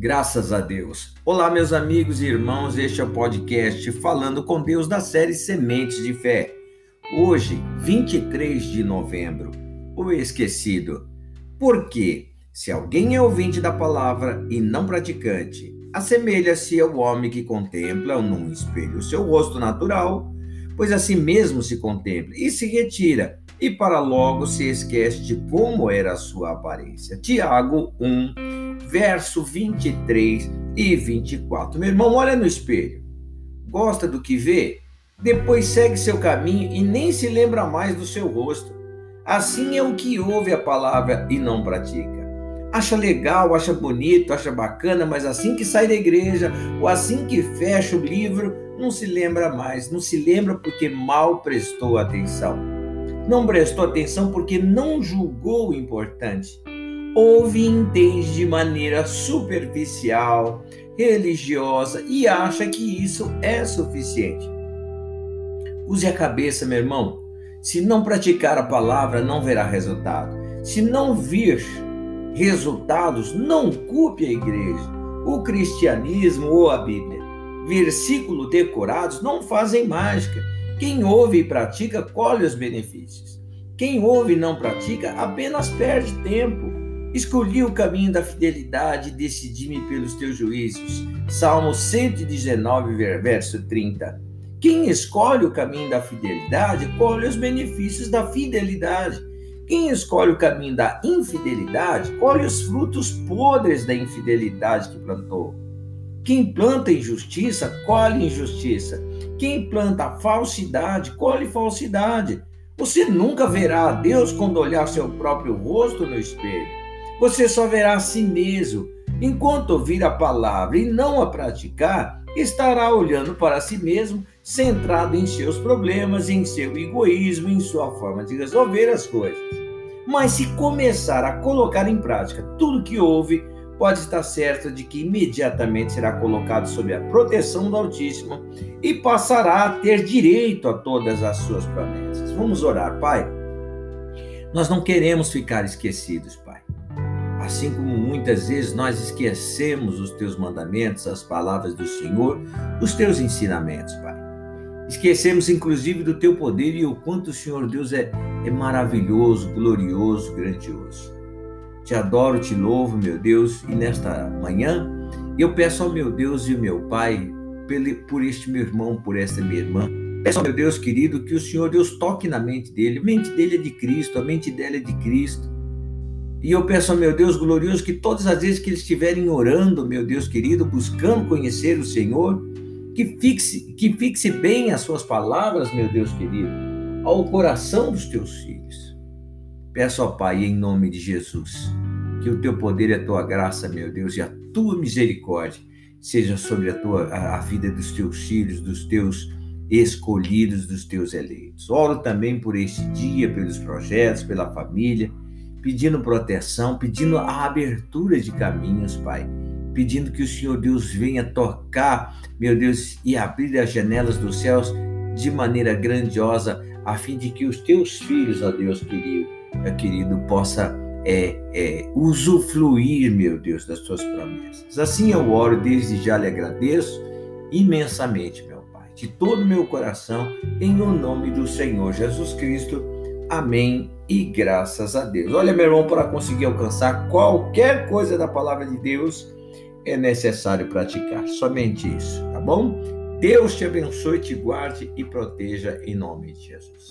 Graças a Deus. Olá, meus amigos e irmãos, este é o podcast Falando com Deus da série Sementes de Fé. Hoje, 23 de novembro, o esquecido. Porque, se alguém é ouvinte da palavra e não praticante, assemelha-se ao homem que contempla num espelho o seu rosto natural, pois assim mesmo se contempla e se retira, e para logo se esquece de como era a sua aparência. Tiago 1, verso 23 e 24. Meu irmão, olha no espelho. Gosta do que vê? Depois segue seu caminho e nem se lembra mais do seu rosto. Assim é o que ouve a palavra e não pratica. Acha legal, acha bonito, acha bacana, mas assim que sai da igreja ou assim que fecha o livro, não se lembra mais. Não se lembra porque mal prestou atenção. Não prestou atenção porque não julgou o importante ouve e entende de maneira superficial, religiosa e acha que isso é suficiente. Use a cabeça, meu irmão. Se não praticar a palavra, não verá resultado. Se não vir resultados, não culpe a igreja, o cristianismo ou a Bíblia. Versículos decorados não fazem mágica. Quem ouve e pratica colhe os benefícios. Quem ouve e não pratica apenas perde tempo. Escolhi o caminho da fidelidade e decidi-me pelos teus juízos. Salmo 119, verso 30. Quem escolhe o caminho da fidelidade, colhe os benefícios da fidelidade. Quem escolhe o caminho da infidelidade, colhe os frutos podres da infidelidade que plantou. Quem planta injustiça, colhe injustiça. Quem planta falsidade, colhe falsidade. Você nunca verá a Deus quando olhar seu próprio rosto no espelho você só verá a si mesmo. Enquanto ouvir a palavra e não a praticar, estará olhando para si mesmo, centrado em seus problemas, em seu egoísmo, em sua forma de resolver as coisas. Mas se começar a colocar em prática tudo que ouve, pode estar certo de que imediatamente será colocado sob a proteção do Altíssimo e passará a ter direito a todas as suas promessas. Vamos orar, Pai. Nós não queremos ficar esquecidos, Pai. Assim como muitas vezes nós esquecemos os teus mandamentos, as palavras do Senhor, os teus ensinamentos, Pai. Esquecemos inclusive do teu poder e o quanto o Senhor Deus é, é maravilhoso, glorioso, grandioso. Te adoro, te louvo, meu Deus, e nesta manhã eu peço ao meu Deus e ao meu Pai por este meu irmão, por esta minha irmã. Peço ao meu Deus querido que o Senhor Deus toque na mente dele. A mente dele é de Cristo, a mente dela é de Cristo. E eu peço meu Deus glorioso que todas as vezes que eles estiverem orando, meu Deus querido, buscando conhecer o Senhor, que fixe, que fixe bem as suas palavras, meu Deus querido, ao coração dos teus filhos. Peço ao Pai, em nome de Jesus, que o teu poder e a tua graça, meu Deus, e a tua misericórdia seja sobre a, tua, a, a vida dos teus filhos, dos teus escolhidos, dos teus eleitos. Oro também por este dia, pelos projetos, pela família, pedindo proteção, pedindo a abertura de caminhos, Pai. Pedindo que o Senhor Deus venha tocar, meu Deus, e abrir as janelas dos céus de maneira grandiosa, a fim de que os teus filhos, ó Deus querido, querido, possa é, é, usufruir, meu Deus, das tuas promessas. Assim eu oro, desde já lhe agradeço imensamente, meu Pai, de todo o meu coração, em o nome do Senhor Jesus Cristo. Amém e graças a Deus. Olha, meu irmão, para conseguir alcançar qualquer coisa da palavra de Deus, é necessário praticar. Somente isso, tá bom? Deus te abençoe, te guarde e proteja em nome de Jesus.